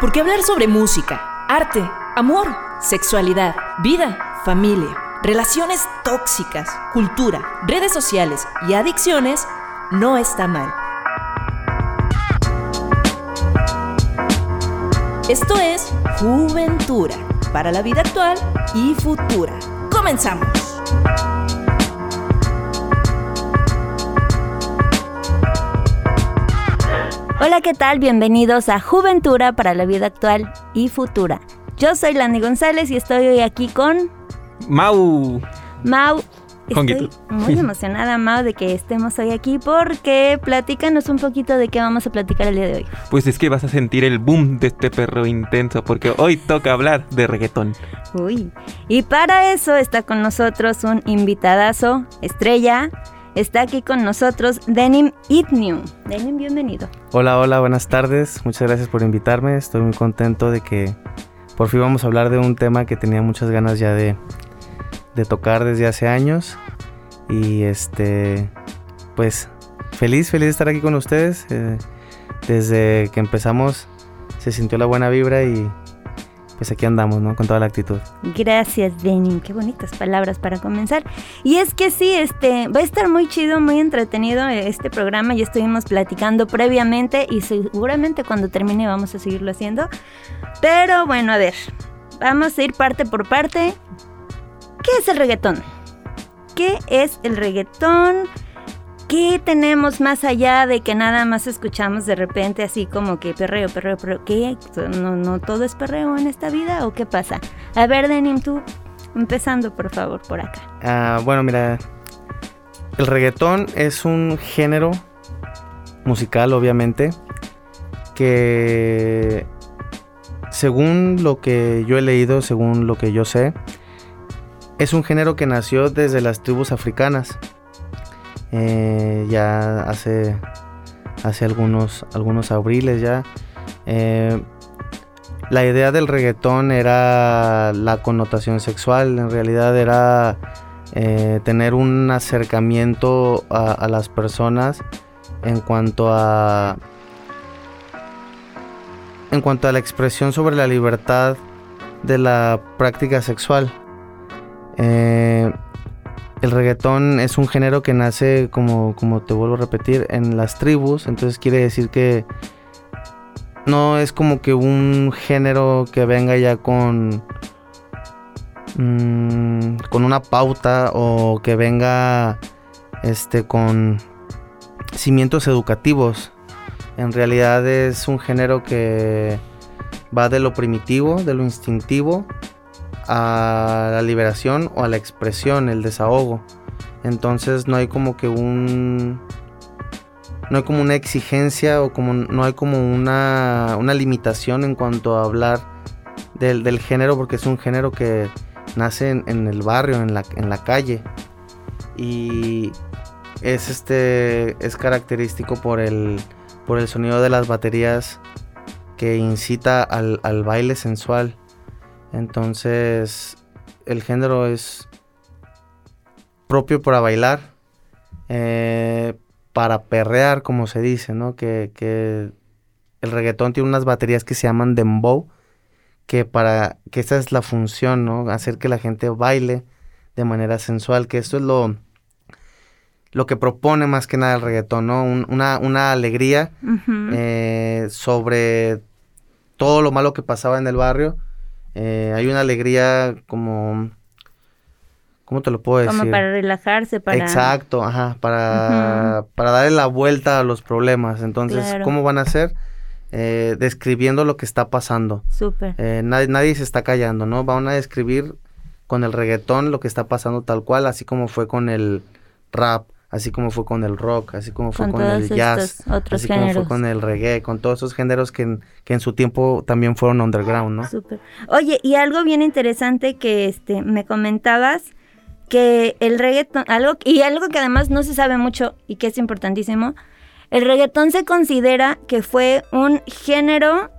Porque hablar sobre música, arte, amor, sexualidad, vida, familia, relaciones tóxicas, cultura, redes sociales y adicciones no está mal. Esto es Juventura para la vida actual y futura. Comenzamos. Hola, ¿qué tal? Bienvenidos a Juventura para la vida actual y futura. Yo soy Landy González y estoy hoy aquí con Mau. Mau. Estoy muy emocionada, Mau, de que estemos hoy aquí porque platícanos un poquito de qué vamos a platicar el día de hoy. Pues es que vas a sentir el boom de este perro intenso porque hoy toca hablar de reggaetón. Uy. Y para eso está con nosotros un invitadazo, estrella. Está aquí con nosotros Denim Itnew. Denim, bienvenido. Hola, hola, buenas tardes. Muchas gracias por invitarme. Estoy muy contento de que por fin vamos a hablar de un tema que tenía muchas ganas ya de, tocar desde hace años. Y este, pues feliz, feliz de estar aquí con ustedes. Eh, desde que empezamos se sintió la buena vibra y pues aquí andamos, ¿no? Con toda la actitud. Gracias, Denim. Qué bonitas palabras para comenzar. Y es que sí, este va a estar muy chido, muy entretenido este programa. Ya estuvimos platicando previamente y seguramente cuando termine vamos a seguirlo haciendo. Pero bueno, a ver, vamos a ir parte por parte. ¿Qué es el reggaetón? ¿Qué es el reggaetón? ¿Qué tenemos más allá de que nada más escuchamos de repente así como que perreo, perreo, perreo? ¿Qué? ¿No, no todo es perreo en esta vida o qué pasa? A ver, Denim, tú, empezando por favor por acá. Ah, bueno, mira, el reggaetón es un género musical, obviamente, que según lo que yo he leído, según lo que yo sé, es un género que nació desde las tribus africanas. Eh, ya hace, hace algunos, algunos abriles ya. Eh, la idea del reggaetón era la connotación sexual, en realidad era eh, tener un acercamiento a, las personas en cuanto a en cuanto a la expresión sobre la libertad de la práctica sexual. El reggaetón es un género que nace, como, como te vuelvo a repetir, en las tribus. Entonces quiere decir que no es como que un género que venga ya con, mmm, con una pauta o que venga este, con cimientos educativos. En realidad es un género que va de lo primitivo, de lo instintivo, a la liberación o a la expresión, el desahogo. Entonces no hay como que un... No hay como una exigencia o como no hay como una, una limitación en cuanto a hablar del, del, género porque es un género que nace en, el barrio, en la, en la calle. Y es este. es característico por el. por el sonido de las baterías que incita al, al baile sensual. Entonces, el género es propio para bailar, eh, para perrear, como se dice, ¿no? Que, que, el reggaetón tiene unas baterías que se llaman dembow, que para que esa es la función, ¿no? Hacer que la gente baile de manera sensual, que esto es lo lo que propone más que nada el reggaetón, ¿no? Un, una, una, alegría uh -huh. eh, sobre todo lo malo que pasaba en el barrio eh, hay una alegría como... ¿Cómo te lo puedo decir? Como para relajarse, para... Exacto, ajá, para, uh -huh. para darle la vuelta a los problemas. Entonces, claro. ¿cómo van a hacer? Eh, describiendo lo que está pasando. Súper. Eh, nadie, nadie se está callando, ¿no? Van a describir con el reggaetón lo que está pasando tal cual, así como fue con el rap, así como fue con el rock, así como fue con, con el jazz, otros así géneros. como fue con el reggae, con todos esos géneros que en, que en su tiempo también fueron underground, ¿no? Súper. Oye, y algo bien interesante que este me comentabas que el reggaetón, algo y algo que además no se sabe mucho y que es importantísimo, el reggaetón se considera que fue un género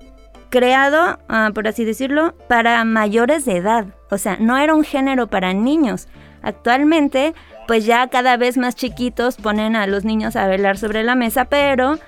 creado, uh, por así decirlo, para mayores de edad. O sea, no era un género para niños. Actualmente pues ya cada vez más chiquitos ponen a los niños a bailar sobre la mesa, pero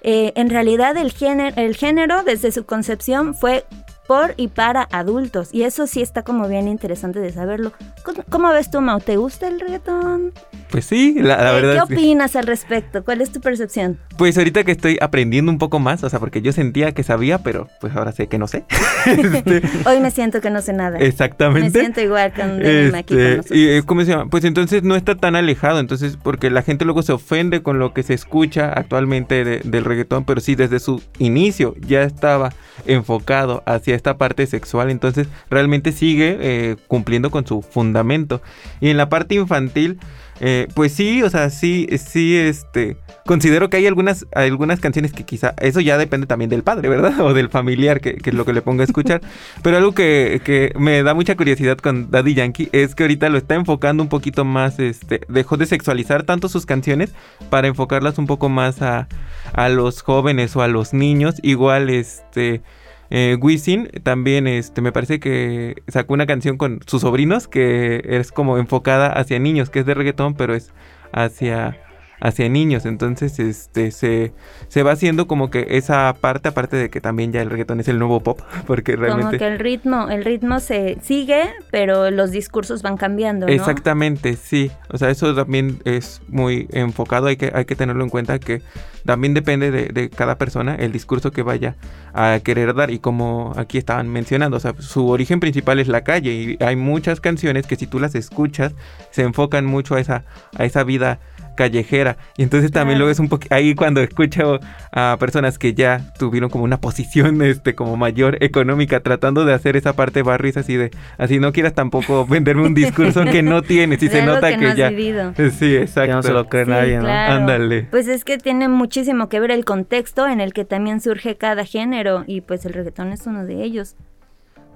eh, en realidad el género, el género desde su concepción fue por y para adultos. Y eso sí está como bien interesante de saberlo. ¿Cómo, cómo ves tú, Mau? ¿Te gusta el reggaetón? Pues sí, la, la verdad. ¿Qué opinas al respecto? ¿Cuál es tu percepción? Pues ahorita que estoy aprendiendo un poco más, o sea, porque yo sentía que sabía, pero pues ahora sé que no sé. Este, Hoy me siento que no sé nada. Me exactamente. siento igual con Denim aquí con Este, y, ¿Cómo se llama? Pues entonces no está tan alejado, entonces porque la gente luego se ofende con lo que se escucha actualmente de- del reggaetón, pero sí desde su inicio ya estaba enfocado hacia esta parte sexual, entonces realmente sigue eh, cumpliendo con su fundamento. Y en la parte infantil, eh, pues sí, o sea, sí, sí, este, considero que hay algunas, algunas canciones que quizá, eso ya depende también del padre, ¿verdad? O del familiar, que, que es lo que le ponga a escuchar. Pero algo que, que me da mucha curiosidad con Daddy Yankee es que ahorita lo está enfocando un poquito más, este, dejó de sexualizar tanto sus canciones para enfocarlas un poco más a, a los jóvenes o a los niños. Igual, este... Eh, Wisin también este, me parece que sacó una canción con sus sobrinos que es como enfocada hacia niños, que es de reggaetón, pero es hacia, hacia niños. Entonces este, se, se va haciendo como que esa parte, aparte de que también ya el reggaetón es el nuevo pop, porque Como realmente... que el ritmo, el ritmo se sigue, pero los discursos van cambiando, ¿no? Exactamente, sí. O sea, eso también es muy enfocado. Hay que, hay que tenerlo en cuenta que también depende de, de cada persona el discurso que vaya a querer dar. Y como aquí estaban mencionando, o sea, su origen principal es la calle. Y hay muchas canciones que si tú las escuchas, se enfocan mucho a esa, a esa vida callejera. Y entonces también Claro. luego es un poco ahí cuando escucho a personas que ya tuvieron como una posición este como mayor económica tratando de hacer esa parte barris así de así no quieras tampoco venderme un discurso que no tienes y De se nota que que, no has ya vivido. Sí, exacto. Que no se lo cree Sí, nadie, ¿no? claro. Ándale. Pues es que tiene muchísimo que ver el contexto en el que también surge cada género y pues el reggaetón es uno de ellos.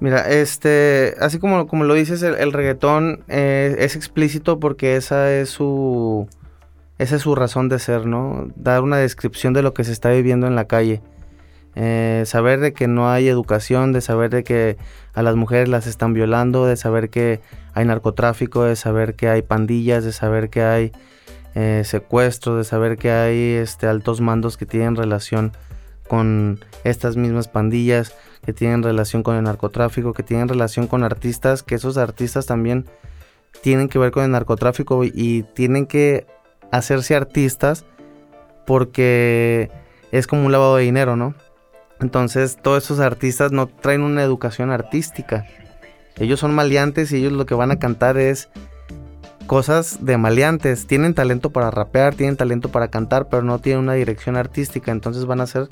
Mira, este, así como, como lo dices, el, el reggaetón eh, es explícito porque esa es su, esa es su razón de ser, ¿no? Dar una descripción de lo que se está viviendo en la calle. Eh, saber de que no hay educación, de saber de que a las mujeres las están violando, de saber que hay narcotráfico, de saber que hay pandillas, de saber que hay eh, secuestros, de saber que hay este, altos mandos que tienen relación con estas mismas pandillas, que tienen relación con el narcotráfico, que tienen relación con artistas, que esos artistas también tienen que ver con el narcotráfico y, tienen que hacerse artistas porque es como un lavado de dinero, ¿no? Entonces todos esos artistas no traen una educación artística. Ellos son maleantes y ellos lo que van a cantar es cosas de maleantes. Tienen talento para rapear, tienen talento para cantar, pero no tienen una dirección artística. Entonces van a hacer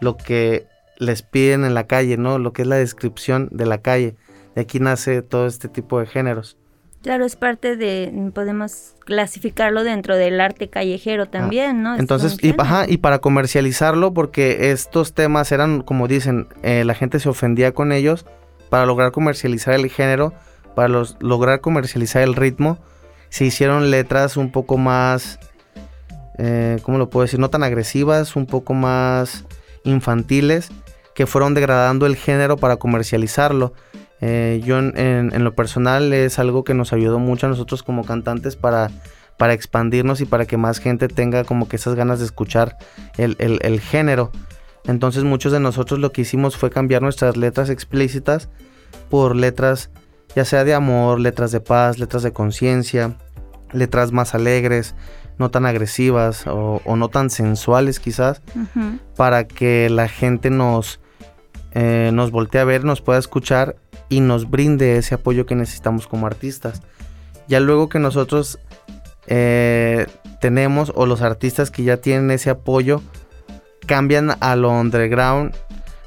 lo que les piden en la calle, ¿no? Lo que es la descripción de la calle. De aquí nace todo este tipo de géneros. Claro, es parte de, podemos clasificarlo dentro del arte callejero también, ¿no? Es Entonces, y, ajá, y para comercializarlo, porque estos temas eran, como dicen, eh, la gente se ofendía con ellos, para lograr comercializar el género, para los- lograr comercializar el ritmo, se hicieron letras un poco más, eh, ¿cómo lo puedo decir? No tan agresivas, un poco más infantiles, que fueron degradando el género para comercializarlo. Eh, yo en, en- en lo personal es algo que nos ayudó mucho a nosotros como cantantes para, para expandirnos y para que más gente tenga como que esas ganas de escuchar el, el- el género. Entonces muchos de nosotros lo que hicimos fue cambiar nuestras letras explícitas por letras ya sea de amor, letras de paz, letras de conciencia, letras más alegres, no tan agresivas o, o no tan sensuales quizás para que la gente nos, eh, nos voltee a ver, nos pueda escuchar y nos brinde ese apoyo que necesitamos como artistas. Ya luego que nosotros eh, tenemos o los artistas que ya tienen ese apoyo cambian a lo underground,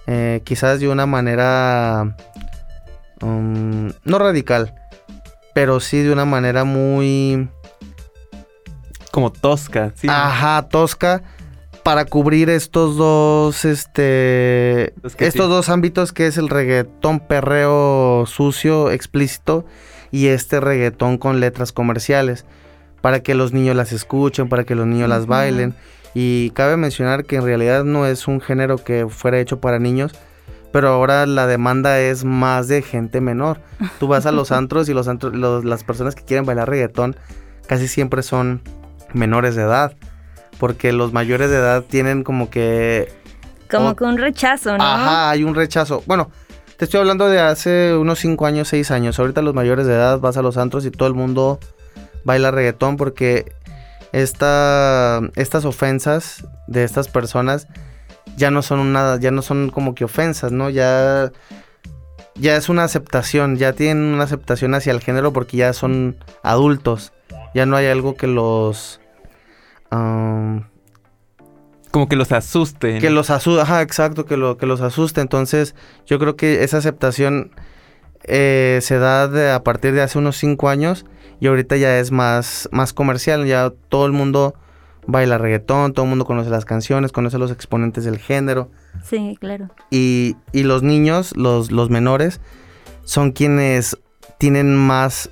eh, quizás de una manera um, no radical, pero sí de una manera muy Como tosca, sí. Ajá, tosca. Para cubrir estos dos, este, Es que estos sí. dos ámbitos que es el reggaetón perreo sucio, explícito, y este reggaetón con letras comerciales, para que los niños las escuchen, para que los niños las bailen. Y cabe mencionar que en realidad no es un género que fuera hecho para niños, pero ahora la demanda es más de gente menor. Tú vas a los antros y los antros, los- las personas que quieren bailar reggaetón casi siempre son menores de edad. Porque los mayores de edad tienen como que... Como o- que un rechazo, ¿no? Ajá, hay un rechazo. Bueno, te estoy hablando de hace unos 5 años, 6 años. Ahorita los mayores de edad vas a los antros y todo el mundo baila reggaetón porque esta, estas ofensas de estas personas ya no son nada, ya no son como que ofensas, ¿no? Ya, ya es una aceptación, ya tienen una aceptación hacia el género porque ya son adultos. Ya no hay algo que los... Como que los asusten. que los asusta, ajá, exacto, que, lo, que los asuste. Entonces, yo creo que esa aceptación eh, se da de- a partir de hace unos cinco años y ahorita ya es más, más comercial. Ya todo el mundo baila reggaetón, todo el mundo conoce las canciones, conoce los exponentes del género. Sí, claro. Y, y los niños, los, los menores, son quienes tienen más,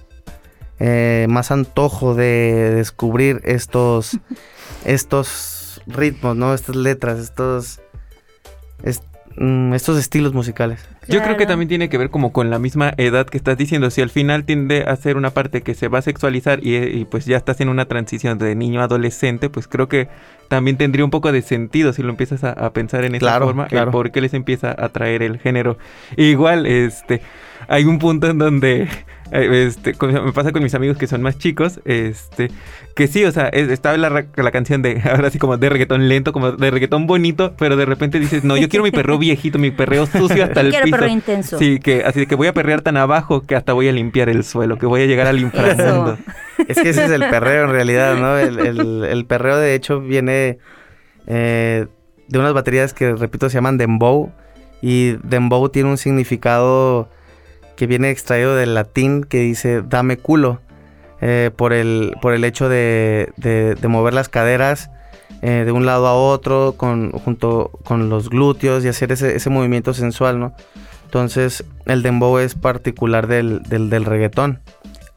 eh, más antojo de descubrir estos, estos ritmos, ¿no? Estas letras, estos, est- mm, estos estilos musicales. Yo creo que también tiene que ver como con la misma edad que estás diciendo. Si al final tiende a ser una parte que se va a sexualizar y, y, pues ya estás en una transición de niño a adolescente, pues creo que también tendría un poco de sentido si lo empiezas a, a pensar en esa Claro, forma, claro. el por qué les empieza a atraer el género. Igual, este, hay un punto en donde, eh, este, con- me pasa con mis amigos que son más chicos, este, que sí, o sea, es- estaba la, canción de, ahora sí como de reggaetón lento, como de reggaetón bonito, pero de repente dices, no, yo quiero mi perreo viejito, mi perreo sucio hasta el Quiero piso. perro intenso. Sí, que así de que voy a perrear tan abajo que hasta voy a limpiar el suelo, que voy a llegar al inframundo. Es que ese es el perreo en realidad, ¿no? El, el- el perreo de hecho viene eh, de unas baterías que, repito, se llaman dembow. Y dembow tiene un significado que viene extraído del latín que dice dame culo. eh, por, el, por el hecho de, de- de mover las caderas eh, de un lado a otro con, junto con los glúteos y hacer ese, ese movimiento sensual, ¿no? Entonces el dembow es particular del, del, del reggaetón.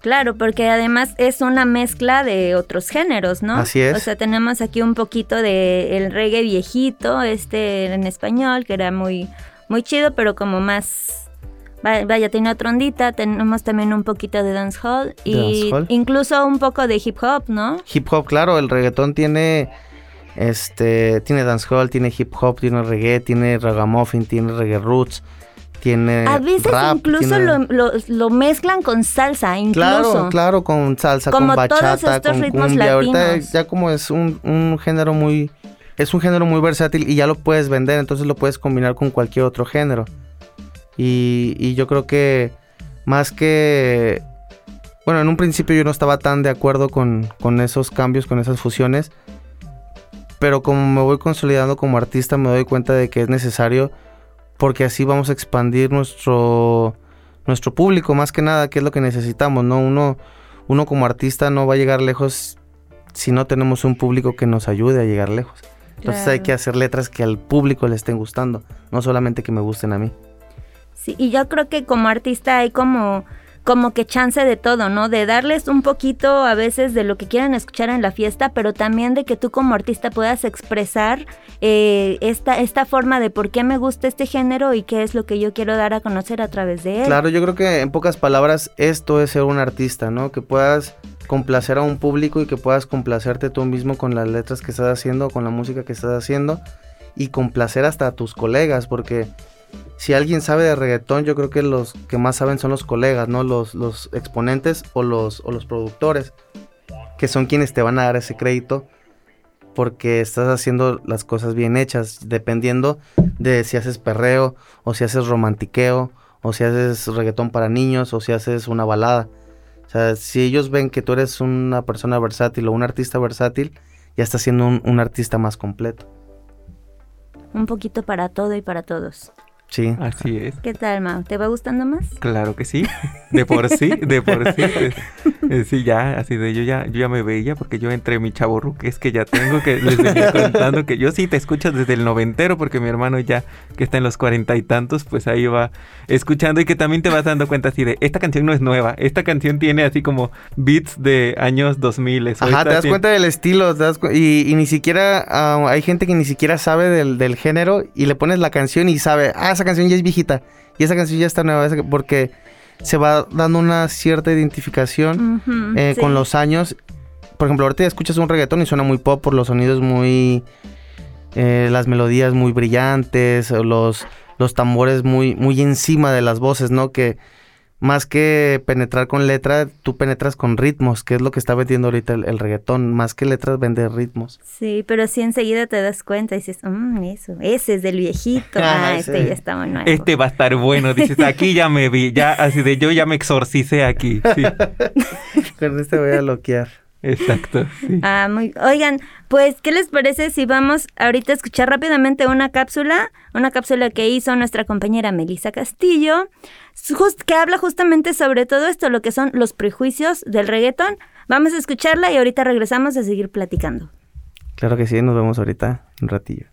Claro, porque además es una mezcla de otros géneros, ¿no? Así es. O sea, tenemos aquí un poquito de el reggae viejito, este en español, que era muy, muy chido, pero como más... va- Vaya, tiene otra ondita, tenemos también un poquito de dancehall y Dancehall. incluso un poco de hip hop, ¿no? Hip hop, claro, el reggaetón tiene este tiene dancehall, tiene hip hop, tiene reggae, tiene ragamuffin, tiene reggae roots, tiene A veces rap, incluso tiene- lo, lo- lo mezclan con salsa, incluso. Claro, claro, con salsa, Como con todos bachata, estos con ritmos cumbia. Ahorita latinos. ya como es un, un género muy es un género muy versátil y ya lo puedes vender, entonces lo puedes combinar con cualquier otro género. Y, y yo creo que más que bueno, en un principio yo no estaba tan de acuerdo con, con esos cambios, con esas fusiones. Pero como me voy consolidando como artista, me doy cuenta de que es necesario porque así vamos a expandir nuestro, nuestro público, más que nada, que es lo que necesitamos, ¿no? Uno, uno como artista no va a llegar lejos si no tenemos un público que nos ayude a llegar lejos. Entonces hay que hacer letras que al público le estén gustando, no solamente que me gusten a mí. Sí, y yo creo que como artista hay como como que chance de todo, ¿no? De darles un poquito a veces de lo que quieran escuchar en la fiesta, pero también de que tú como artista puedas expresar eh, esta, esta forma de por qué me gusta este género y qué es lo que yo quiero dar a conocer a través de él. Claro, yo creo que en pocas palabras esto es ser un artista, ¿no? Que puedas complacer a un público y que puedas complacerte tú mismo con las letras que estás haciendo, con la música que estás haciendo y complacer hasta a tus colegas, porque si alguien sabe de reggaetón, yo creo que los que más saben son los colegas, ¿no? Los, los exponentes o los, o los productores, que son quienes te van a dar ese crédito porque estás haciendo las cosas bien hechas, dependiendo de si haces perreo o si haces romantiqueo o si haces reggaetón para niños o si haces una balada. O sea, si ellos ven que tú eres una persona versátil o un artista versátil, ya estás siendo un, un artista más completo. Un poquito para todo y para todos. Sí. Así es. ¿Qué tal, Mau? ¿Te va gustando más? Claro que sí, de por sí, de por sí. eh, sí, ya, así de yo ya, yo ya me veía porque yo entre mi chavo es que ya tengo que les venía contando que yo sí te escucho desde el noventero porque mi hermano ya que está en los cuarenta y tantos, pues ahí va escuchando y que también te vas dando cuenta así de esta canción no es nueva, esta canción tiene así como beats de años 2000. Ajá, te das cuenta del estilo, te das cu- y, y ni siquiera, ah, hay gente que ni siquiera sabe del, del género y le pones la canción y sabe, ah, esa canción ya es viejita y esa canción ya está nueva, porque se va dando una cierta identificación eh, sí. con los años por ejemplo, ahorita escuchas un reggaetón y suena muy pop por los sonidos muy... Eh, las melodías muy brillantes, los, los tambores muy, muy encima de las voces, ¿no? Que más que penetrar con letra, tú penetras con ritmos, que es lo que está vendiendo ahorita el, reggaetón. Más que letras, vende ritmos. Sí, pero sí enseguida te das cuenta y dices, mmm, eso, ese es del viejito. Ah, este ya está bueno. Este va a estar bueno. Dices, aquí ya me vi, ya así de yo ya me exorcicé aquí. con este voy a bloquear. Exacto. Ah, muy. Oigan, pues, ¿qué les parece si vamos ahorita a escuchar rápidamente una cápsula? Una cápsula que hizo nuestra compañera Melissa Castillo, que habla justamente sobre todo esto, lo que son los prejuicios del reggaetón. Vamos a escucharla y ahorita regresamos a seguir platicando. Claro que sí, nos vemos ahorita un ratillo.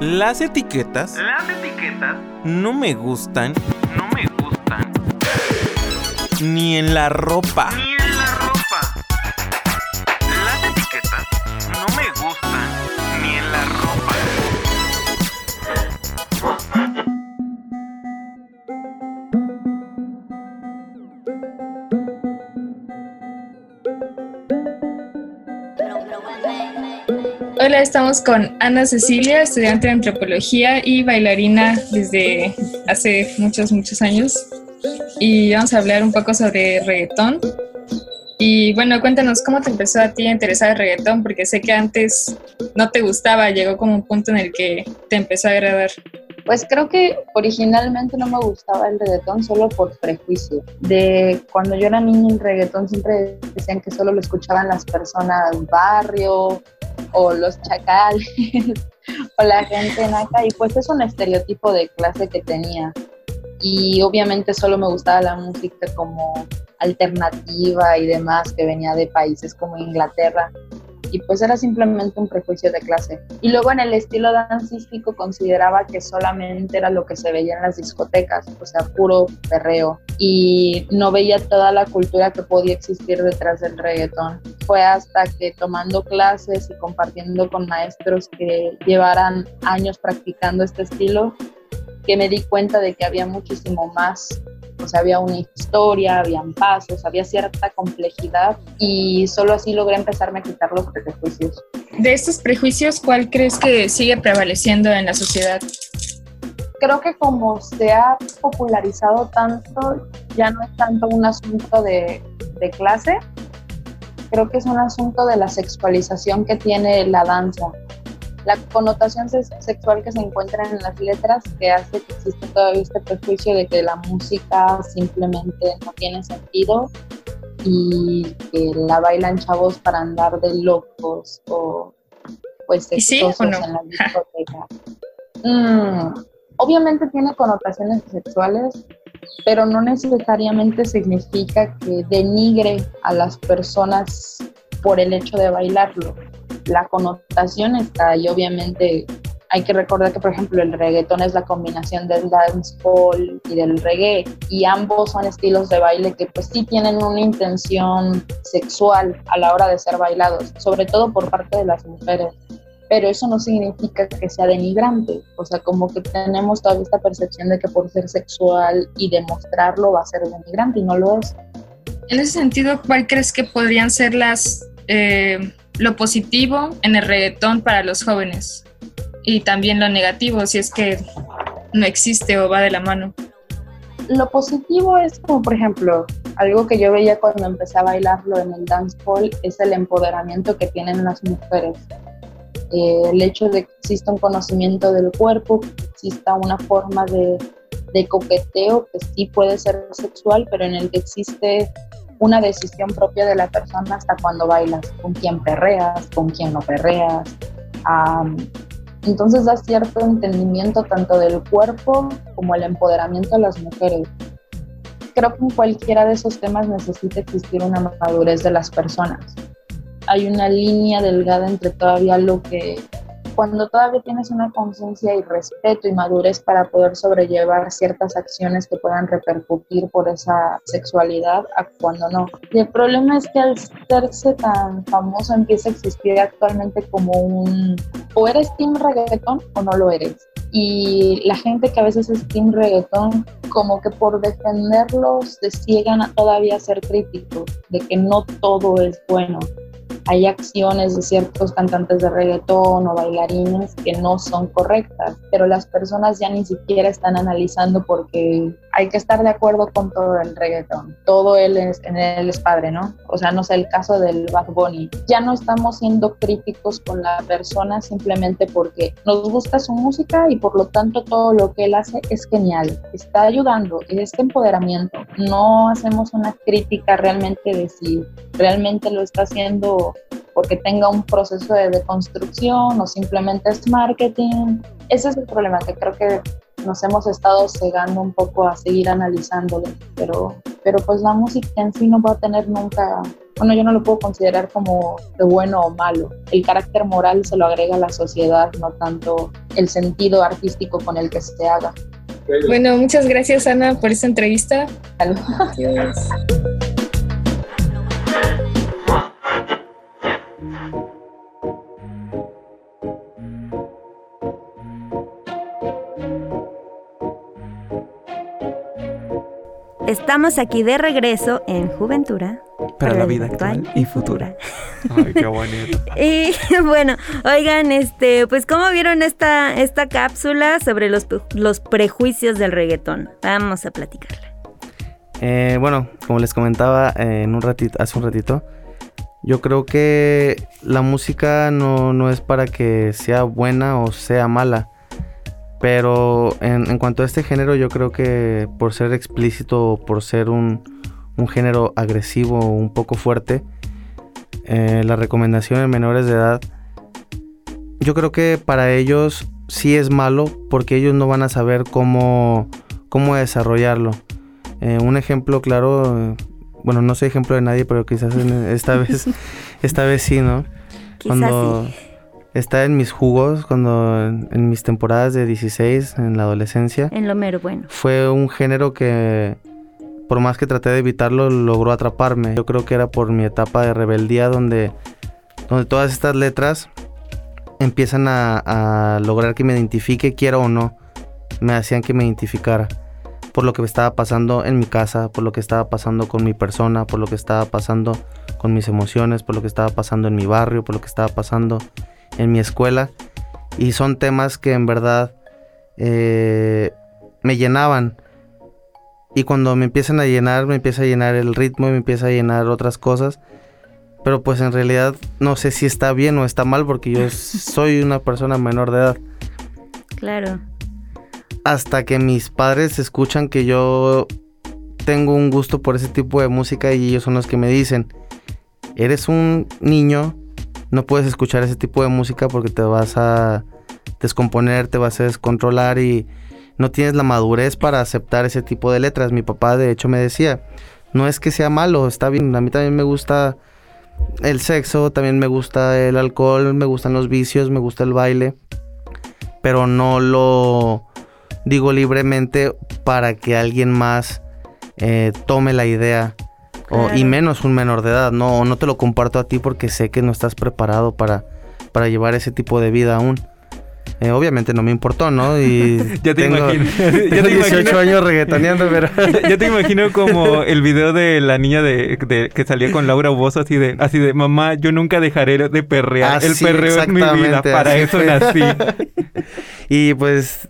Las etiquetas. Las etiquetas. No me gustan ni en la ropa. Ni en la ropa. Las etiquetas no me gustan ni en la ropa. Hola, estamos con Ana Cecilia, estudiante de antropología y bailarina desde hace muchos, muchos años y vamos a hablar un poco sobre reggaetón. Y bueno, cuéntanos cómo te empezó a ti a interesar el reggaetón, porque sé que antes no te gustaba, llegó como un punto en el que te empezó a agradar. Pues creo que originalmente no me gustaba el reggaetón solo por prejuicio. De cuando yo era niña el reggaetón siempre decían que solo lo escuchaban las personas del barrio o los chacales o la gente en acá y pues es un estereotipo de clase que tenía y obviamente solo me gustaba la música como alternativa y demás que venía de países como Inglaterra y pues era simplemente un prejuicio de clase. Y luego en el estilo dancístico consideraba que solamente era lo que se veía en las discotecas, o sea, puro perreo. Y no veía toda la cultura que podía existir detrás del reggaetón. Fue hasta que tomando clases y compartiendo con maestros que llevaran años practicando este estilo, que me di cuenta de que había muchísimo más, o sea, había una historia, habían pasos, había cierta complejidad y solo así logré empezarme a quitar los prejuicios. De estos prejuicios, ¿cuál crees que sigue prevaleciendo en la sociedad? Creo que como se ha popularizado tanto, ya no es tanto un asunto de, de clase, creo que es un asunto de la sexualización que tiene la danza la connotación sexual que se encuentra en las letras que hace que exista todavía este prejuicio de que la música simplemente no tiene sentido y que la bailan chavos para andar de locos o pues sexosos en la discoteca. Mm, obviamente tiene connotaciones sexuales, pero no necesariamente significa que denigre a las personas por el hecho de bailarlo la connotación está y obviamente hay que recordar que, por ejemplo, el reggaetón es la combinación del dancehall y del reggae, y ambos son estilos de baile que pues sí tienen una intención sexual a la hora de ser bailados, sobre todo por parte de las mujeres. Pero eso no significa que sea denigrante, o sea, como que tenemos toda esta percepción de que por ser sexual y demostrarlo va a ser denigrante y no lo es. En ese sentido, ¿cuál crees que podrían ser las eh, lo positivo en el reggaetón para los jóvenes y también lo negativo si es que no existe o va de la mano. Lo positivo es como, por ejemplo, algo que yo veía cuando empecé a bailarlo en el dancehall es el empoderamiento que tienen las mujeres. Eh, el hecho de que exista un conocimiento del cuerpo, que exista una forma de, de coqueteo que sí puede ser sexual, pero en el que existe una decisión propia de la persona hasta cuando bailas, con quién perreas, con quién no perreas. entonces da cierto entendimiento tanto del cuerpo como el empoderamiento de las mujeres. Creo que en cualquiera de esos temas necesita existir una madurez de las personas. Hay una línea delgada entre todavía lo que cuando todavía tienes una conciencia y respeto y madurez para poder sobrellevar ciertas acciones que puedan repercutir por esa sexualidad a cuando no. Y el problema es que al serse tan famoso empieza a existir actualmente como un o eres team reggaetón o no lo eres. y la gente que a veces es team reggaetón, como que por defenderlos desciegan a todavía ser críticos, de que no todo es bueno hay acciones de ciertos cantantes de reggaetón o bailarines que no son correctas, pero las personas ya ni siquiera están analizando porque hay que estar de acuerdo con todo el reggaetón. Todo él es, en él es padre, ¿no? O sea, no sé, el caso del Bad Bunny. Ya no estamos siendo críticos con la persona simplemente porque nos gusta su música y por lo tanto todo lo que él hace es genial. Está ayudando, es empoderamiento. No hacemos una crítica realmente de si realmente lo está haciendo porque tenga un proceso de deconstrucción o simplemente es marketing. Ese es el problema que creo que nos hemos estado cegando un poco a seguir analizándolo, pero, pero pues la música en sí no va a tener nunca, bueno, yo no lo puedo considerar como de bueno o malo. El carácter moral se lo agrega la sociedad, no tanto el sentido artístico con el que se haga. Bueno, muchas gracias Ana por esta entrevista. Adiós. Estamos aquí de regreso en Juventura. Para, la vida actual, y futura. Ay, qué bonito. y bueno, oigan, este, pues ¿cómo vieron esta, esta cápsula sobre los, los prejuicios del reggaetón? Vamos a platicarla. Eh, bueno, como les comentaba eh, en un ratito, hace un ratito, yo creo que la música no, no es para que sea buena o sea mala pero en, cuanto a este género, yo creo que por ser explícito o por ser un, género agresivo o un poco fuerte, eh, la recomendación en menores de edad, yo creo que para ellos sí es malo porque ellos no van a saber cómo, cómo desarrollarlo. Eh, un ejemplo claro, bueno, no soy ejemplo de nadie, pero quizás esta vez, esta vez sí, ¿no? Quizás sí está en mis jugos cuando en, mis temporadas de 16 en la adolescencia. En lo mero bueno. Fue un género que por más que traté de evitarlo logró atraparme. Yo creo que era por mi etapa de rebeldía donde donde todas estas letras empiezan a, a lograr que me identifique quiera o no. Me hacían que me identificara por lo que estaba pasando en mi casa, por lo que estaba pasando con mi persona, por lo que estaba pasando con mis emociones, por lo que estaba pasando en mi barrio, por lo que estaba pasando en mi escuela y son temas que en verdad eh, me llenaban. Y cuando me empiezan a llenar, me empieza a llenar el ritmo y me empieza a llenar otras cosas. Pero pues en realidad no sé si está bien o está mal porque yo soy una persona menor de edad. Claro. Hasta que mis padres escuchan que yo tengo un gusto por ese tipo de música y ellos son los que me dicen, eres un niño no puedes escuchar ese tipo de música porque te vas a descomponer, te vas a descontrolar y no tienes la madurez para aceptar ese tipo de letras. Mi papá de hecho me decía, no es que sea malo, está bien, a mí también me gusta el sexo, también me gusta el alcohol, me gustan los vicios, me gusta el baile, pero no lo digo libremente para que alguien más eh, tome la idea y menos un menor de edad, no, no te lo comparto a ti porque sé que no estás preparado para, para llevar ese tipo de vida aún. Eh, obviamente no me importó, ¿no? Y ya te imagino. ya te 18 años reggaetoneando, pero... ya, te imagino como el video de la niña de, que salía con Laura Bozo así de, así de, mamá, yo nunca dejaré de perrear. el perreo es mi vida, para eso nací. y pues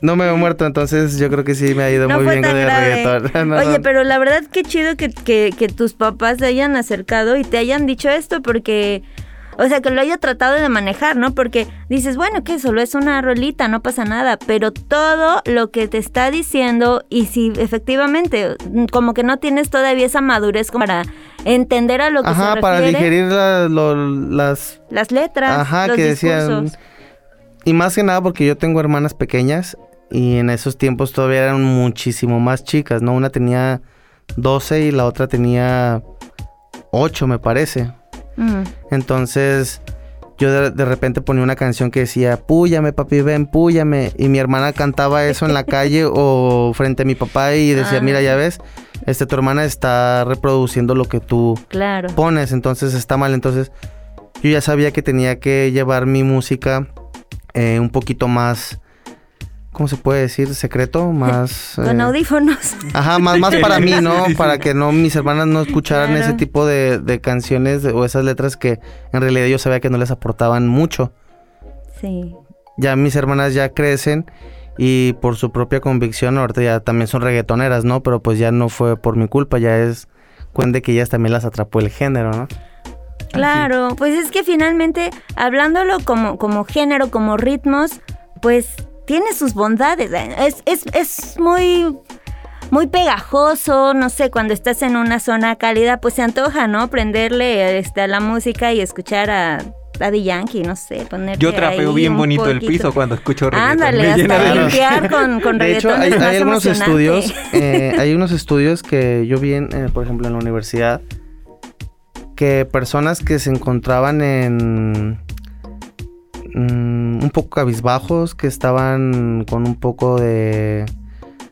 no me he muerto, entonces yo creo que sí me ha ido muy bien con el reggaetón. Oye, pero la verdad qué chido que, que, tus papás te hayan acercado y te hayan dicho esto porque... O sea, que lo haya tratado de manejar, ¿no? Porque dices, bueno, que solo es una rolita, no pasa nada, pero todo lo que te está diciendo y si efectivamente como que no tienes todavía esa madurez como para entender a lo que Ajá, se para digerir las... Las letras, Ajá, que decían... Y más que nada porque yo tengo hermanas pequeñas y en esos tiempos todavía eran muchísimo más chicas, ¿no? Una tenía 12 y la otra tenía 8, me parece. Mm. Entonces, yo de, repente ponía una canción que decía, púyame, papi, ven, púyame. Y mi hermana cantaba eso en la calle o frente a mi papá y decía, mira, ya ah. ves, este, tu hermana está reproduciendo lo que tú pones, entonces está mal. Entonces, yo ya sabía que tenía que llevar mi música eh, un poquito más ¿cómo se puede decir? Secreto, más... Con eh, audífonos. Ajá, más, más para mí, ¿no? Para que no mis hermanas no escucharan Claro. ese tipo de, de canciones o esas letras que en realidad yo sabía que no les aportaban mucho. Sí. Ya mis hermanas ya crecen y por su propia convicción ahorita ya también son reggaetoneras, ¿no? Pero pues ya no fue por mi culpa, ya es cuenta de que ellas también las atrapó el género, ¿no? Claro, pues es que finalmente, hablándolo como, como género, como ritmos, pues tiene sus bondades. Es, es, es muy, muy pegajoso, no sé, cuando estás en una zona cálida, pues se antoja, ¿no? Prenderle este, a la música y escuchar a Daddy Yankee, no sé, ponerle Yo trapeo ahí bien bonito el piso cuando escucho reggaetón. Ándale, Me llena hasta de- limpiar con, con De hecho, hay, es más hay algunos estudios, eh, hay unos estudios que yo vi, en, eh, por ejemplo, en la universidad, que personas que se encontraban en mm, un poco cabizbajos, que estaban con un poco de,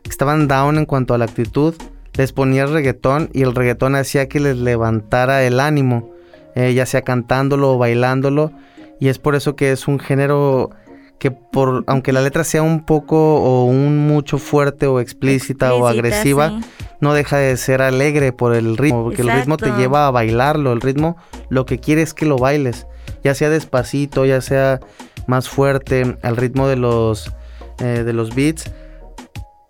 que estaban down en cuanto a la actitud, les ponía el reggaetón y el reggaetón hacía que les levantara el ánimo, eh, ya sea cantándolo o bailándolo, y es por eso que es un género que por aunque la letra sea un poco o un mucho fuerte o explícita, o agresiva, sí. no deja de ser alegre por el ritmo, porque el ritmo te lleva a bailarlo, el ritmo lo que quiere es que lo bailes, ya sea despacito, ya sea más fuerte, al ritmo de los eh, de los beats,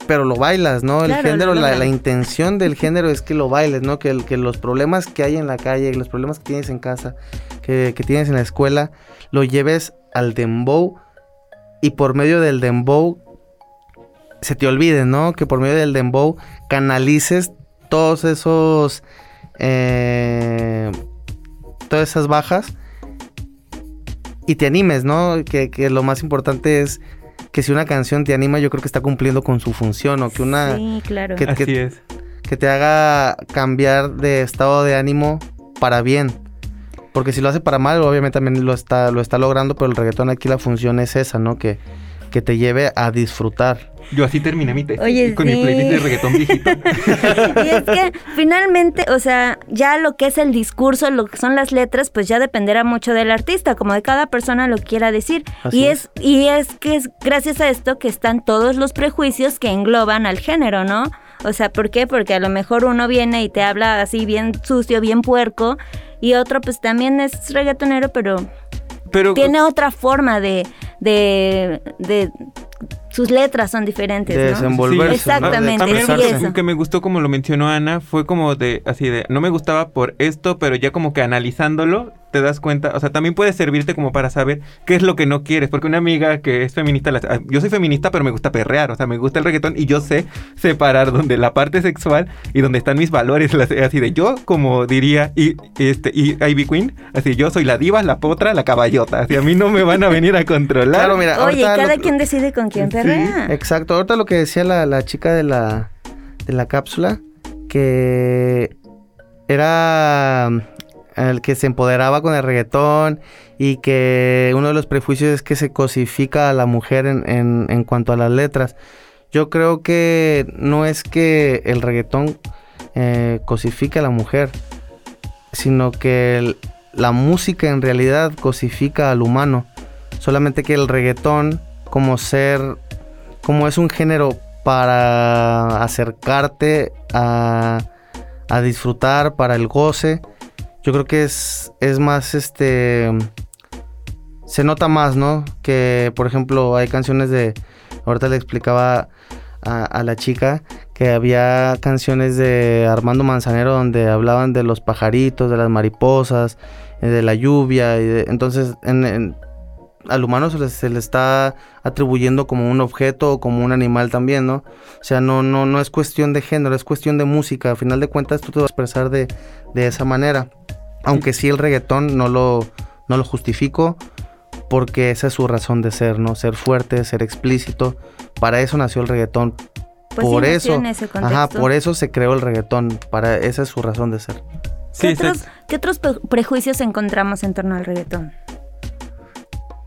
pero lo bailas, ¿no? El Claro, género, la, la intención del género es que lo bailes, ¿no? Que, que los problemas que hay en la calle, los problemas que tienes en casa, que, que tienes en la escuela, lo lleves al dembow y por medio del dembow se te olvide, ¿no? Que por medio del dembow canalices todos esos eh, todas esas bajas y te animes, ¿no? Que, que lo más importante es que si una canción te anima, yo creo que está cumpliendo con su función o que una Sí, claro. que- Así es. que te haga cambiar de estado de ánimo para bien. Porque si lo hace para mal, obviamente también lo está, lo está logrando, pero el reggaetón aquí la función es esa, ¿no? Que, que te lleve a disfrutar. Yo así terminé mi tesis Oye, con mi sí. playlist de reggaetón viejito. Y es que finalmente, o sea, ya lo que es el discurso, lo que son las letras, pues ya dependerá mucho del artista, como de cada persona lo quiera decir. Así y es. es. y es que es gracias a esto que están todos los prejuicios que engloban al género, ¿no? O sea, ¿por qué? Porque a lo mejor uno viene y te habla así bien sucio, bien puerco, y otro pues también es reggaetonero, pero Tiene otra forma de sus letras son diferentes, De ¿no? desenvolverse. ¿no? Exactamente, También sí, eso. que me gustó como lo mencionó Ana fue como de así de no me gustaba por esto, pero ya como que analizándolo te das cuenta, o sea, también puede servirte como para saber qué es lo que no quieres, porque una amiga que es feminista, la- ah, yo soy feminista, pero me gusta perrear, o sea, me gusta el reggaetón y yo sé separar donde la parte sexual y donde están mis valores, las- así de yo como diría y este y Ivy Queen, así yo soy la diva, la potra, la caballota, así a mí no me van a venir a controlar. Claro, mira, Oye, cada lo- quien decide con quién Sí. Exacto, ahorita lo que decía la, la chica de la, de la cápsula, que era mm, el que se empoderaba con el reggaetón y que uno de los prejuicios es que se cosifica a la mujer en, en- en cuanto a las letras. Yo creo que no es que el reggaetón eh, cosifique a la mujer, sino que el- la música en realidad cosifica al humano. Solamente que el reggaetón, como ser como es un género para acercarte a, a disfrutar, para el goce, yo creo que es, es más este... Se nota más, ¿no? Que, por ejemplo, hay canciones de... Ahorita le explicaba a, la chica que había canciones de Armando Manzanero donde hablaban de los pajaritos, de las mariposas, eh, de la lluvia. Y entonces, en- en- al humano se le, se le está atribuyendo como un objeto o como un animal también, ¿no? O sea, no, no, no es cuestión de género, es cuestión de música. A final de cuentas, tú te vas a expresar de, de esa manera. Aunque sí el reggaetón no lo, no lo justifico, porque esa es su razón de ser, ¿no? Ser fuerte, ser explícito. Para eso nació el reggaetón. Pues por eso, en ese ajá, por eso se creó el reggaetón. Para esa es su razón de ser. ¿Qué, otros, qué otros pre- prejuicios encontramos en torno al reggaetón?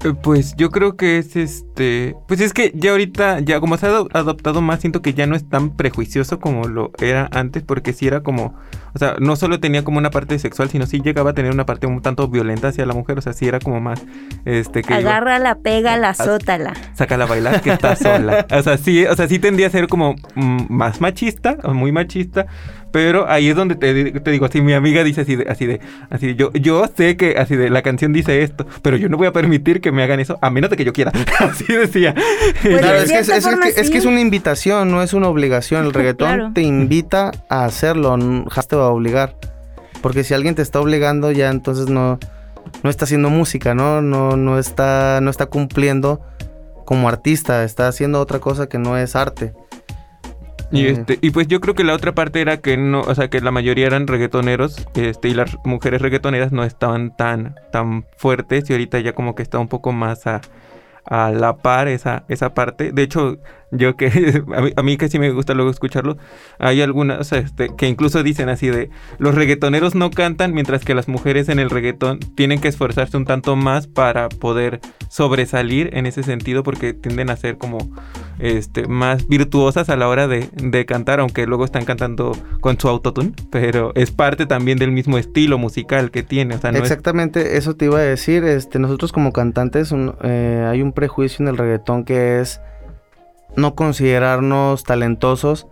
Eh, Pues yo creo que es este pues es que ya ahorita, ya como se ha adoptado más, siento que ya no es tan prejuicioso como lo era antes, porque sí era como, o sea, no solo tenía como una parte sexual, sino sí llegaba a tener una parte un tanto violenta hacia la mujer, o sea, sí era como más, este, que... Agárrala, pégala, azótala. Sácala a bailar que está sola. O sea, sí, o sea, sí tendía a ser como mm, más machista, o muy machista, pero ahí es donde te, digo, así mi amiga dice así de, así de, así yo, yo sé que así de la canción dice esto, pero yo no voy a permitir que me hagan eso, a menos de que yo quiera. así decía. Pues es, que es, que, es, una invitación, no es una obligación. El reggaetón te invita a hacerlo, te va a obligar. Porque si alguien te está obligando, ya entonces no, no está haciendo música, ¿no? No, no está, no está cumpliendo como artista, está haciendo otra cosa que no es arte. Y, este, y pues yo creo que la otra parte era que no, o sea, que la mayoría eran reggaetoneros, este, y las mujeres reggaetoneras no estaban tan, tan fuertes, y ahorita ya como que está un poco más a, a la par esa, esa parte. De hecho, yo que a mí, que sí me gusta luego escucharlo, hay algunas este, que incluso dicen así de los reggaetoneros no cantan mientras que las mujeres en el reggaetón tienen que esforzarse un tanto más para poder sobresalir en ese sentido porque tienden a ser como este, más virtuosas a la hora de, cantar, aunque luego están cantando con su autotune, pero es parte también del mismo estilo musical que tiene. Exactamente, eso te iba a decir, este, nosotros como cantantes eh, hay un prejuicio en el reggaetón que es no considerarnos talentosos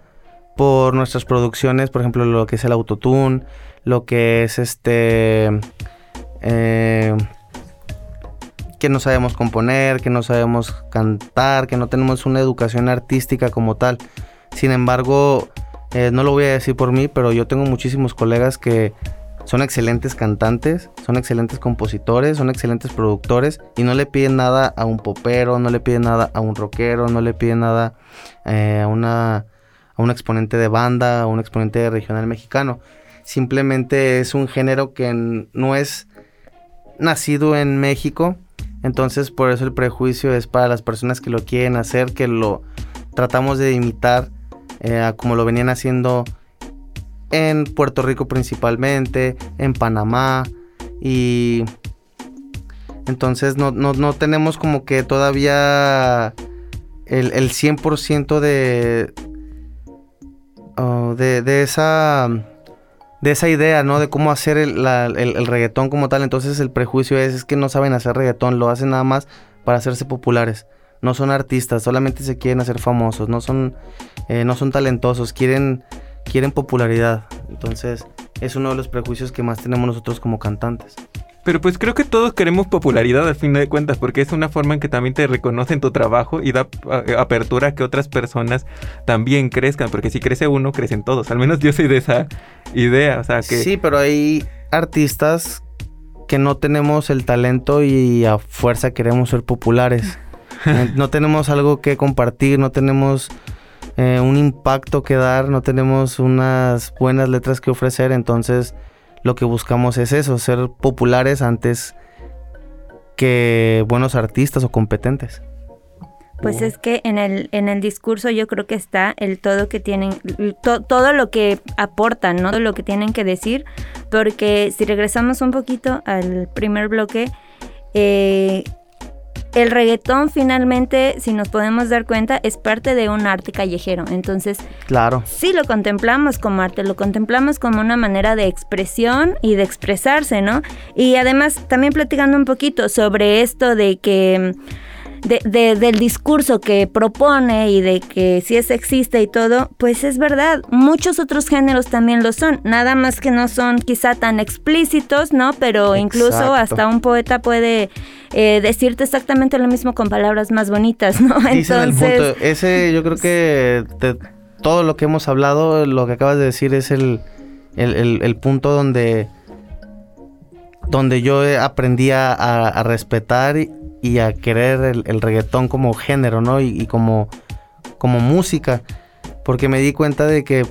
por nuestras producciones, por ejemplo, lo que es el autotune, lo que es este... Eh, que no sabemos componer, que no sabemos cantar, que no tenemos una educación artística como tal. Sin embargo, eh, no lo voy a decir por mí, pero yo tengo muchísimos colegas que son excelentes cantantes, son excelentes compositores, son excelentes productores y no le piden nada a un popero, no le piden nada a un rockero, no le piden nada eh, a, una, a un exponente de banda, a un exponente regional mexicano. Simplemente es un género que no es nacido en México, entonces por eso el prejuicio es para las personas que lo quieren hacer, que lo tratamos de imitar eh, como lo venían haciendo en Puerto Rico principalmente, en Panamá y entonces no, tenemos como que todavía el, el 100% de, oh, de, de, esa de esa idea, ¿no? De cómo hacer el, el, reggaetón como tal. Entonces el prejuicio es, es que no saben hacer reggaetón, lo hacen nada más para hacerse populares. No son artistas, solamente se quieren hacer famosos, no son, eh, no son talentosos, quieren quieren popularidad. Entonces es uno de los prejuicios que más tenemos nosotros como cantantes. Pero pues creo que todos queremos popularidad al fin de cuentas, porque es una forma en que también te reconocen tu trabajo y da eh, apertura a que otras personas también crezcan, porque si crece uno, crecen todos. Al menos yo soy de esa idea, o sea que... Sí, pero hay artistas que no tenemos el talento y a fuerza queremos ser populares. no tenemos algo que compartir, no tenemos eh, un impacto que dar, no tenemos unas buenas letras que ofrecer, entonces lo que buscamos es eso, ser populares antes que buenos artistas o competentes. Pues es que en el, en el discurso yo creo que está el todo que tienen, todo lo que aportan, ¿no? Todo lo que tienen que decir, porque si regresamos un poquito al primer bloque, eh, el reggaetón finalmente, si nos podemos dar cuenta, es parte de un arte callejero. Entonces, claro. Sí lo contemplamos como arte, lo contemplamos como una manera de expresión y de expresarse, ¿no? Y además, también platicando un poquito sobre esto de que de, del discurso que propone y de que si es sexista y todo, pues es verdad. Muchos otros géneros también lo son. Nada más que no son quizá tan explícitos, ¿no? Pero incluso hasta un poeta puede eh, decirte exactamente lo mismo con palabras más bonitas, ¿no? Entonces. Ese, yo creo que todo lo que hemos hablado, lo que acabas de decir es el, el, punto donde donde yo aprendí a, a respetar y a querer el, reggaetón como género, ¿no? Y, como, como música. Porque me di cuenta de que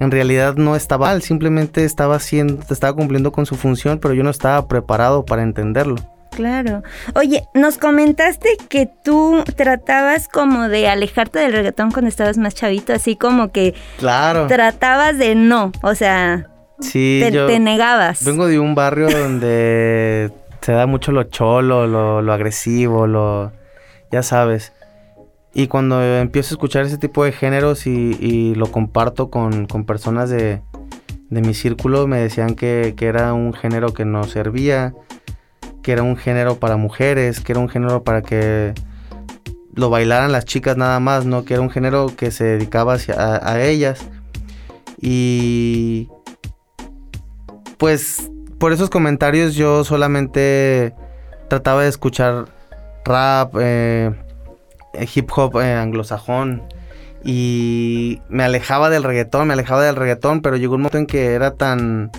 en realidad no estaba mal, simplemente estaba haciendo, estaba cumpliendo con su función, pero yo no estaba preparado para entenderlo. Claro. Oye, nos comentaste que tú tratabas como de alejarte del reggaetón cuando estabas más chavito, así como que claro. tratabas de no, o sea, sí, te, te negabas. Vengo de un barrio donde se da mucho lo cholo, lo, agresivo, lo... ya sabes. Y cuando empiezo a escuchar ese tipo de géneros y, lo comparto con, personas de, mi círculo, me decían que, era un género que no servía, que era un género para mujeres, que era un género para que lo bailaran las chicas nada más, ¿no? Que era un género que se dedicaba a, a ellas. Y pues por esos comentarios yo solamente trataba de escuchar rap, eh, hip hop eh, anglosajón y me alejaba del reggaetón, me alejaba del reggaetón, pero llegó un momento en que era tan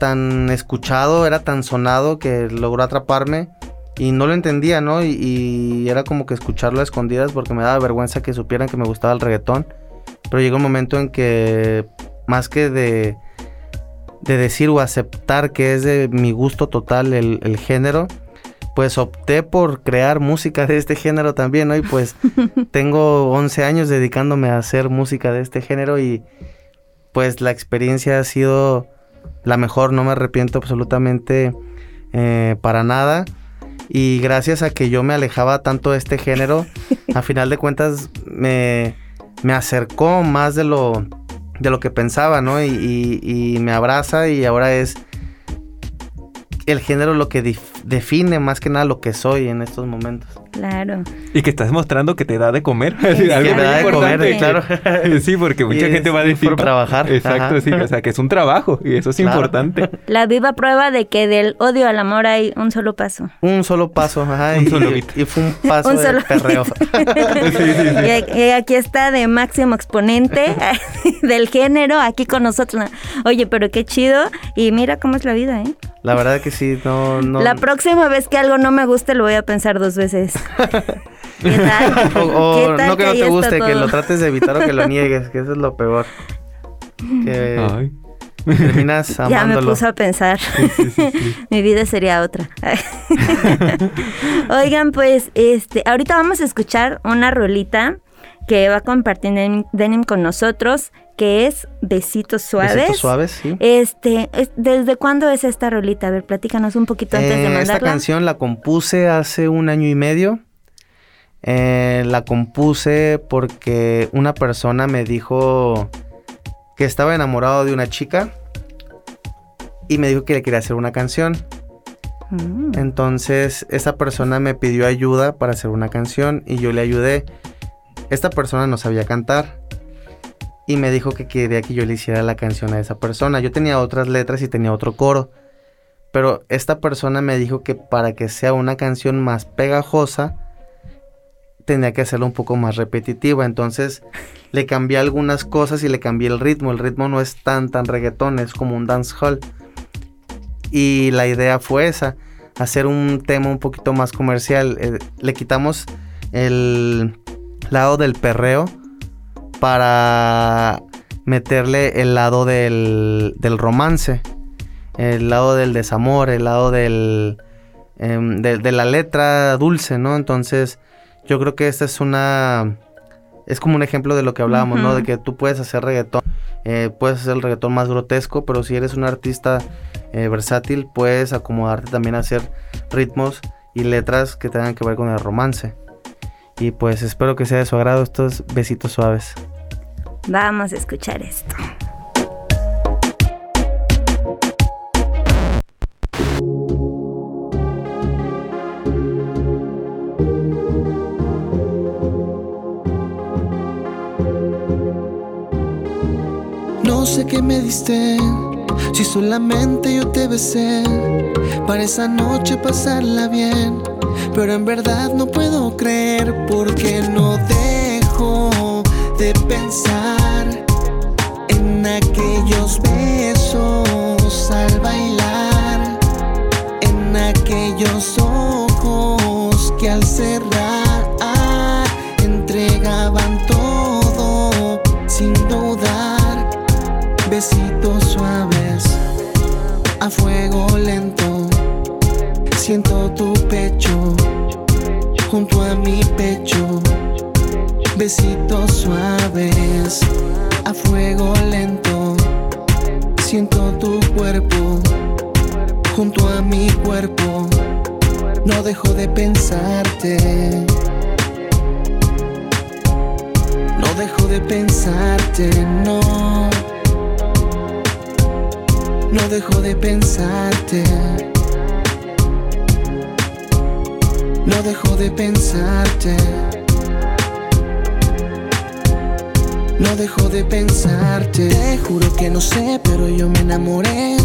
tan escuchado, era tan sonado que logró atraparme y no lo entendía, ¿no? Y, y, era como que escucharlo a escondidas porque me daba vergüenza que supieran que me gustaba el reggaetón. Pero llegó un momento en que más que de de decir o aceptar que es de mi gusto total el, género, pues opté por crear música de este género también, ¿no? Y pues tengo 11 años dedicándome a hacer música de este género y pues la experiencia ha sido la mejor, no me arrepiento absolutamente eh, para nada. Y gracias a que yo me alejaba tanto de este género, a final de cuentas me, me acercó más de lo de lo que pensaba, ¿no? Y, me abraza y ahora es el género lo que define más que nada lo que soy en estos momentos. Claro. Y que estás mostrando que te da de comer. Sí, que me da de comer, claro. sí, porque mucha gente va a decir... Por trabajar. Exacto, sí. O sea, que es un trabajo y eso es importante. La viva prueba de que del odio al amor hay un solo paso. Un solo paso, ajá. un solo y, y, fue un paso un solo perreo. sí, sí, sí. Y, aquí está de máximo exponente del género aquí con nosotros. Oye, pero qué chido. Y mira cómo es la vida, ¿eh? La verdad que sí, no, no... La próxima vez que algo no me guste lo voy a pensar dos veces. ¿Qué tal? O, no que, no te guste, que lo trates de evitar o que lo niegues, que eso es lo peor. Que terminas amándolo. Ya me puso a pensar. Mi vida sería otra. Oigan, pues, este, ahorita vamos a escuchar una rolita que va a compartir Denim con nosotros que es Besitos Suaves. Besitos Suaves, sí. Este, ¿desde cuándo es esta rolita? A ver, platícanos un poquito antes de eh, mandarla. Esta canción la compuse hace un año y medio. Eh, la compuse porque una persona me dijo que estaba enamorado de una chica y me dijo que le quería hacer una canción. Mm. Entonces esa persona me pidió ayuda para hacer una canción y yo le ayudé. Esta persona no sabía cantar y me dijo que quería que yo le hiciera la canción a esa persona. Yo tenía otras letras y tenía otro coro, pero esta persona me dijo que para que sea una canción más pegajosa, tenía que hacerlo un poco más repetitiva. Entonces le cambié algunas cosas y le cambié el ritmo. El ritmo no es tan tan reggaetón, es como un dancehall. Y la idea fue esa, hacer un tema un poquito más comercial. Eh, le quitamos el lado del perreo para meterle el lado del, romance, el lado del desamor, el lado del, em, de, la letra dulce, ¿no? Entonces, yo creo que esta es una... Es como un ejemplo de lo que hablábamos, ¿no? De que tú puedes hacer reggaetón, eh, puedes hacer el reggaetón más grotesco, pero si eres un artista eh, versátil, puedes acomodarte también a hacer ritmos y letras que tengan que ver con el romance. Y pues espero que sea de su agrado estos besitos suaves. Vamos a escuchar esto. No sé qué me diste, si solamente yo te besé, para esa noche pasarla bien. Pero en verdad no puedo creer porque no dejo de pensar en aquellos besos al bailar, en aquellos ojos que al cerrar entregaban todo sin dudar, besitos suaves a fuego lento Siento tu pecho junto a mi pecho. Besitos suaves a fuego lento. Siento tu cuerpo junto a mi cuerpo. no dejo de pensarte. No dejo de pensarte, no. No dejo de pensarte. No dejo de pensarte. No dejo de pensarte. Te juro que no sé, pero yo me enamoré.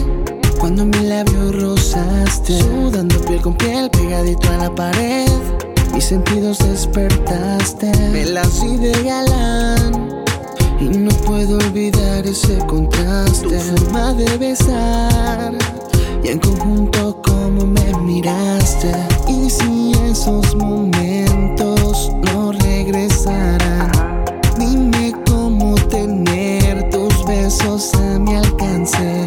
Cuando mi labio rozaste, sudando piel con piel pegadito a la pared. Mis sentidos despertaste, me y de galán. Y no puedo olvidar ese contraste. Tu forma de besar y en conjunto como me miraste. Y si esos momentos no regresarán, dime cómo tener tus besos a mi alcance.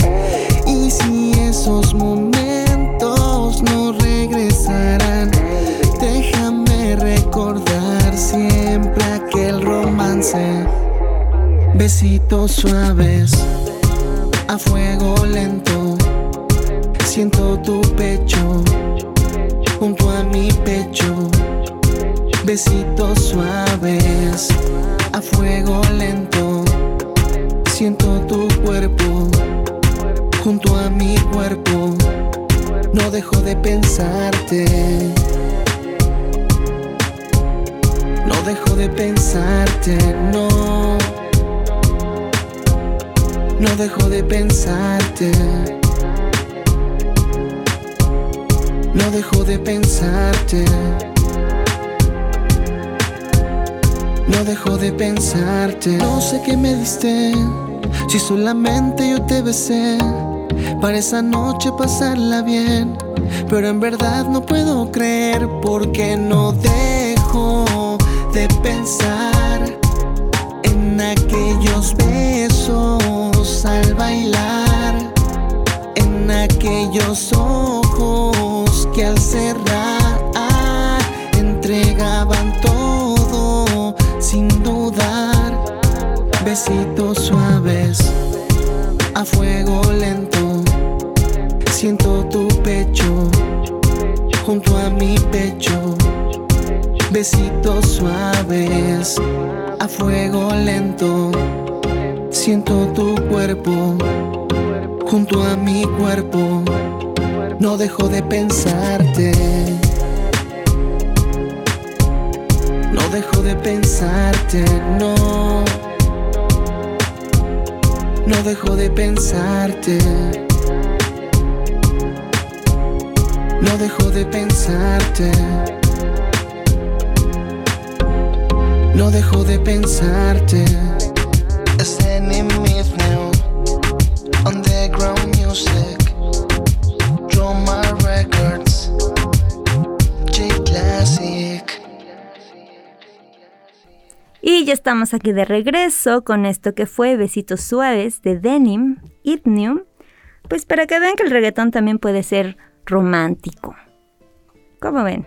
Y si esos momentos no regresarán, déjame recordar siempre aquel romance. Besitos suaves a fuego lento. Siento tu pecho junto a mi pecho. Besitos suaves a fuego lento. Siento tu cuerpo junto a mi cuerpo. No dejo de pensarte. No dejo de pensarte, no. No dejo de pensarte. No dejo de pensarte. No dejo de pensarte. No sé qué me diste. Si solamente yo te besé. Para esa noche pasarla bien. Pero en verdad no puedo creer porque no dejo de pensar en aquellos besos al bailar, en aquellos ojos que al cerrar entregaban todo sin dudar, besitos suaves a fuego lento, siento tu pecho junto a mi pecho. Besitos suaves a fuego lento. Siento tu cuerpo junto a mi cuerpo. No dejo de pensarte. No dejo de pensarte, no. No dejo de pensarte. No dejo de pensarte. No dejo de pensarte. Estamos aquí de regreso con esto que fue Besitos Suaves de Denim, Hypnium. Pues para que vean que el reggaetón también puede ser romántico. ¿Cómo ven?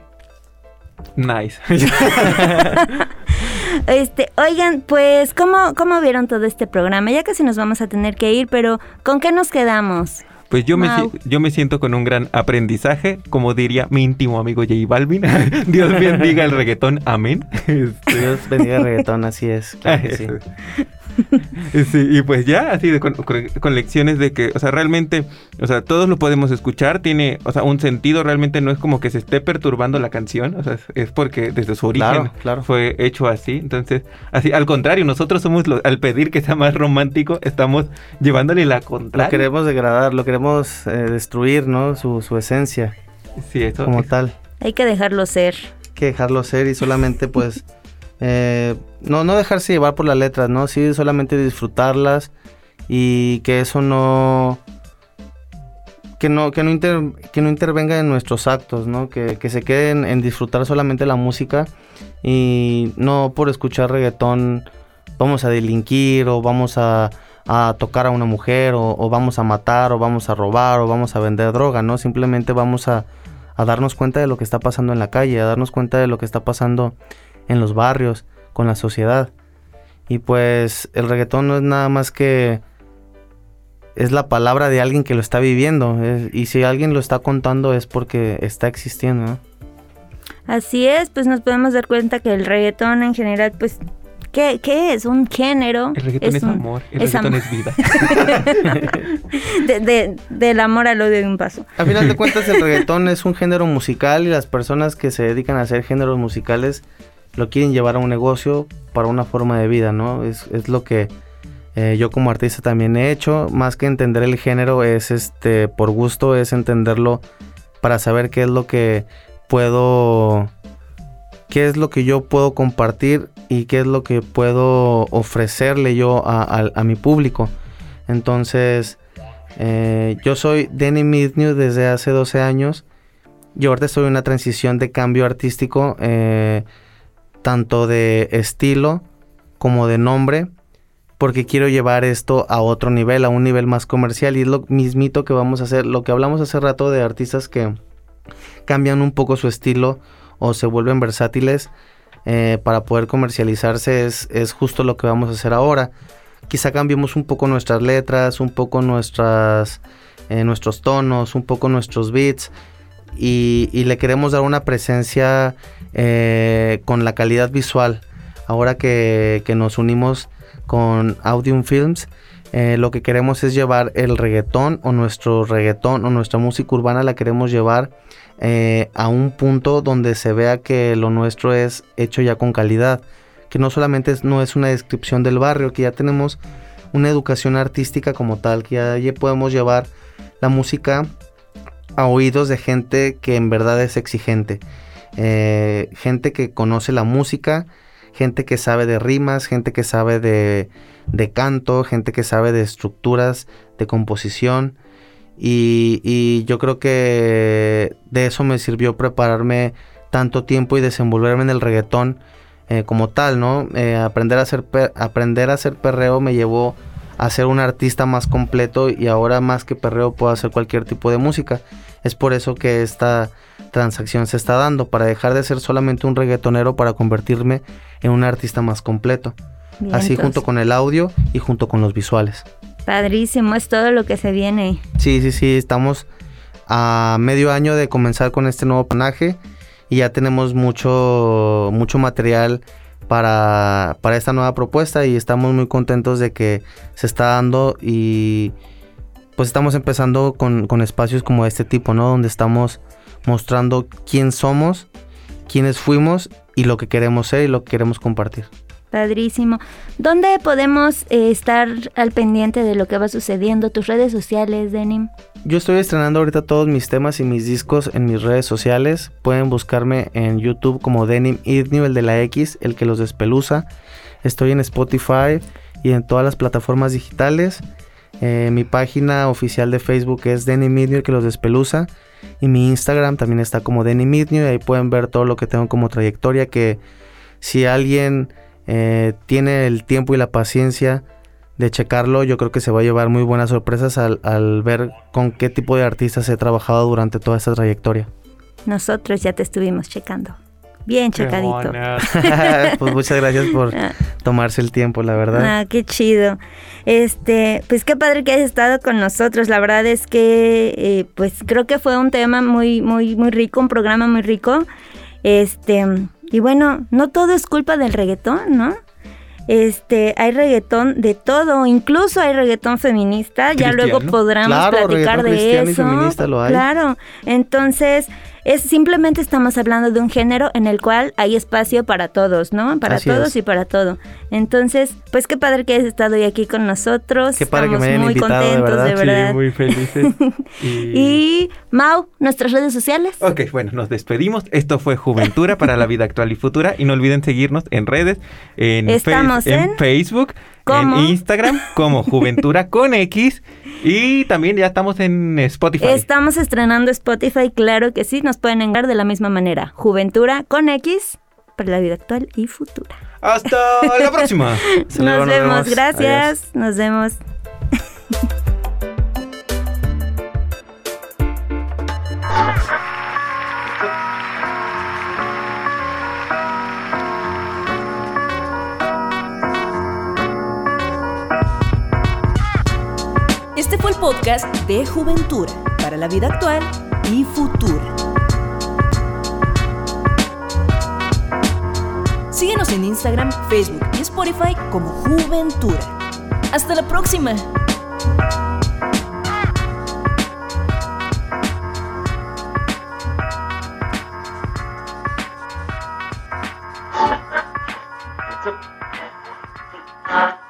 Nice. Este, oigan, pues, ¿cómo, ¿cómo vieron todo este programa? Ya casi nos vamos a tener que ir, pero ¿con qué nos quedamos? Pues yo me, yo me siento con un gran aprendizaje, como diría mi íntimo amigo J Balvin. Dios bendiga el reggaetón, amén. Este, Dios bendiga el reggaetón, así es. claro que sí. Sí, y pues ya, así de con, con- con lecciones de que, o sea, realmente, o sea, todos lo podemos escuchar, tiene, o sea, un sentido, realmente no es como que se esté perturbando la canción, o sea, es, es porque desde su origen Claro, claro. fue hecho así, entonces, así, al contrario, nosotros somos, los, al pedir que sea más romántico, estamos llevándole la Lo contraria. queremos degradar, lo queremos eh, destruir, ¿no? Su, su esencia Sí, eso. como tal. Hay que dejarlo ser. que dejarlo ser y solamente pues eh, no, no dejarse llevar por las letras, ¿no? Sí, solamente disfrutarlas y que eso no que no, que no, inter- que no intervenga en nuestros actos, ¿no? Que, que se queden en disfrutar solamente la música y no por escuchar reggaetón vamos a delinquir o vamos a, a tocar a una mujer o, o vamos a matar o vamos a robar o vamos a vender droga, ¿no? Simplemente vamos a, a darnos cuenta de lo que está pasando en la calle, a darnos cuenta de lo que está pasando en los barrios, con la sociedad. Y pues el reggaetón no es nada más que es la palabra de alguien que lo está viviendo. es- y si alguien lo está contando es porque está existiendo. ¿no? Así es, pues nos podemos dar cuenta que el reggaetón en general, pues ¿Qué, ¿Qué, es? ¿Un género? El reggaetón es, amor, el reggaetón es vida. de, del amor al odio de un paso. A final de cuentas el reggaetón es un género musical y las personas que se dedican a hacer géneros musicales lo quieren llevar a un negocio para una forma de vida, ¿no? Es, es lo que eh, yo como artista también he hecho. Más que entender el género es este por gusto, es entenderlo para saber qué es lo que puedo qué es lo que yo puedo compartir y qué es lo que puedo ofrecerle yo a, mi público. Entonces, eh, yo soy Danny Midnew desde hace 12 años. Yo ahorita estoy en una transición de cambio artístico, eh, tanto de estilo como de nombre, porque quiero llevar esto a otro nivel, a un nivel más comercial. Y es lo mismito que vamos a hacer, lo que hablamos hace rato de artistas que cambian un poco su estilo o se vuelven versátiles eh, para poder comercializarse es, es, justo lo que vamos a hacer ahora. Quizá cambiemos un poco nuestras letras, un poco nuestras, eh, nuestros tonos, un poco nuestros beats y, le queremos dar una presencia eh, con la calidad visual. Ahora que, que nos unimos con Audium Films, lo que queremos es llevar el reggaetón o nuestro reggaetón o nuestra música urbana la queremos llevar eh, a un punto donde se vea que lo nuestro es hecho ya con calidad, que no solamente no es una descripción del barrio, que ya tenemos una educación artística como tal, que ya, podemos llevar la música a oídos de gente que en verdad es exigente, eh, gente que conoce la música, gente que sabe de rimas, gente que sabe de, canto, gente que sabe de estructuras, de composición, y, yo creo que de eso me sirvió prepararme tanto tiempo y desenvolverme en el reggaetón eh, como tal, ¿no? Eh, aprender, a hacer aprender a hacer perreo me llevó a ser un artista más completo y ahora más que perreo puedo hacer cualquier tipo de música. Es por eso que esta transacción se está dando, para dejar de ser solamente un reggaetonero para convertirme en un artista más completo. Así junto con el audio y junto con los visuales. Padrísimo, es todo lo que se viene. Sí, sí, sí, estamos a medio año de comenzar con este nuevo personaje y ya tenemos mucho, mucho material para, para esta nueva propuesta y estamos muy contentos de que se está dando y pues estamos empezando con, con espacios como este tipo, ¿no? Donde estamos mostrando quién somos, quiénes fuimos y lo que queremos ser y lo que queremos compartir. Padrísimo. ¿Dónde podemos eh, estar al pendiente de lo que va sucediendo? ¿Tus redes sociales, Denim? Yo estoy estrenando ahorita todos mis temas y mis discos en mis redes sociales. Pueden buscarme en YouTube como Denim Idnew, el de la X, el que los despeluza. Estoy en Spotify y en todas las plataformas digitales. Eh, mi página oficial de Facebook es Denim Idnew, el que los despeluza. Y mi Instagram también está como Denim Idnew. Y ahí pueden ver todo lo que tengo como trayectoria. Que si alguien eh, tiene el tiempo y la paciencia de checarlo, yo creo que se va a llevar muy buenas sorpresas al, ver con qué tipo de artistas he trabajado durante toda esta trayectoria. Nosotros ya te estuvimos checando. Bien checadito. pues muchas gracias por ah. tomarse el tiempo, la verdad. Ah, qué chido. Este, pues qué padre que hayas estado con nosotros. La verdad es que, eh, pues creo que fue un tema muy, muy, muy rico, un programa muy rico. Este, y bueno, no todo es culpa del reggaetón, ¿no? Este, hay reggaetón de todo, incluso hay reggaetón feminista, ya luego podremos platicar de eso. lo hay. Claro, entonces es simplemente estamos hablando de un género en el cual hay espacio para todos, ¿no? Para todos y para todo. Entonces, pues qué padre que hayas estado hoy aquí con nosotros. Qué padre Estamos que me muy contentos, de verdad. muy felices. y... Mau, nuestras redes sociales. Ok, bueno, nos despedimos. Esto fue Juventura para la vida actual y futura y no olviden seguirnos en redes, en, Estamos en Facebook, en Instagram como Juventura con X y también ya estamos en Spotify. Estamos estrenando Spotify, claro que sí, nos pueden engar de la misma manera. Juventura con X para la vida actual y futura. Hasta la próxima. nos, vemos, gracias. Nos vemos. Este fue el podcast de Juventura para la vida actual y futura. Síguenos en Instagram, Facebook y Spotify como Juventura. Hasta la próxima.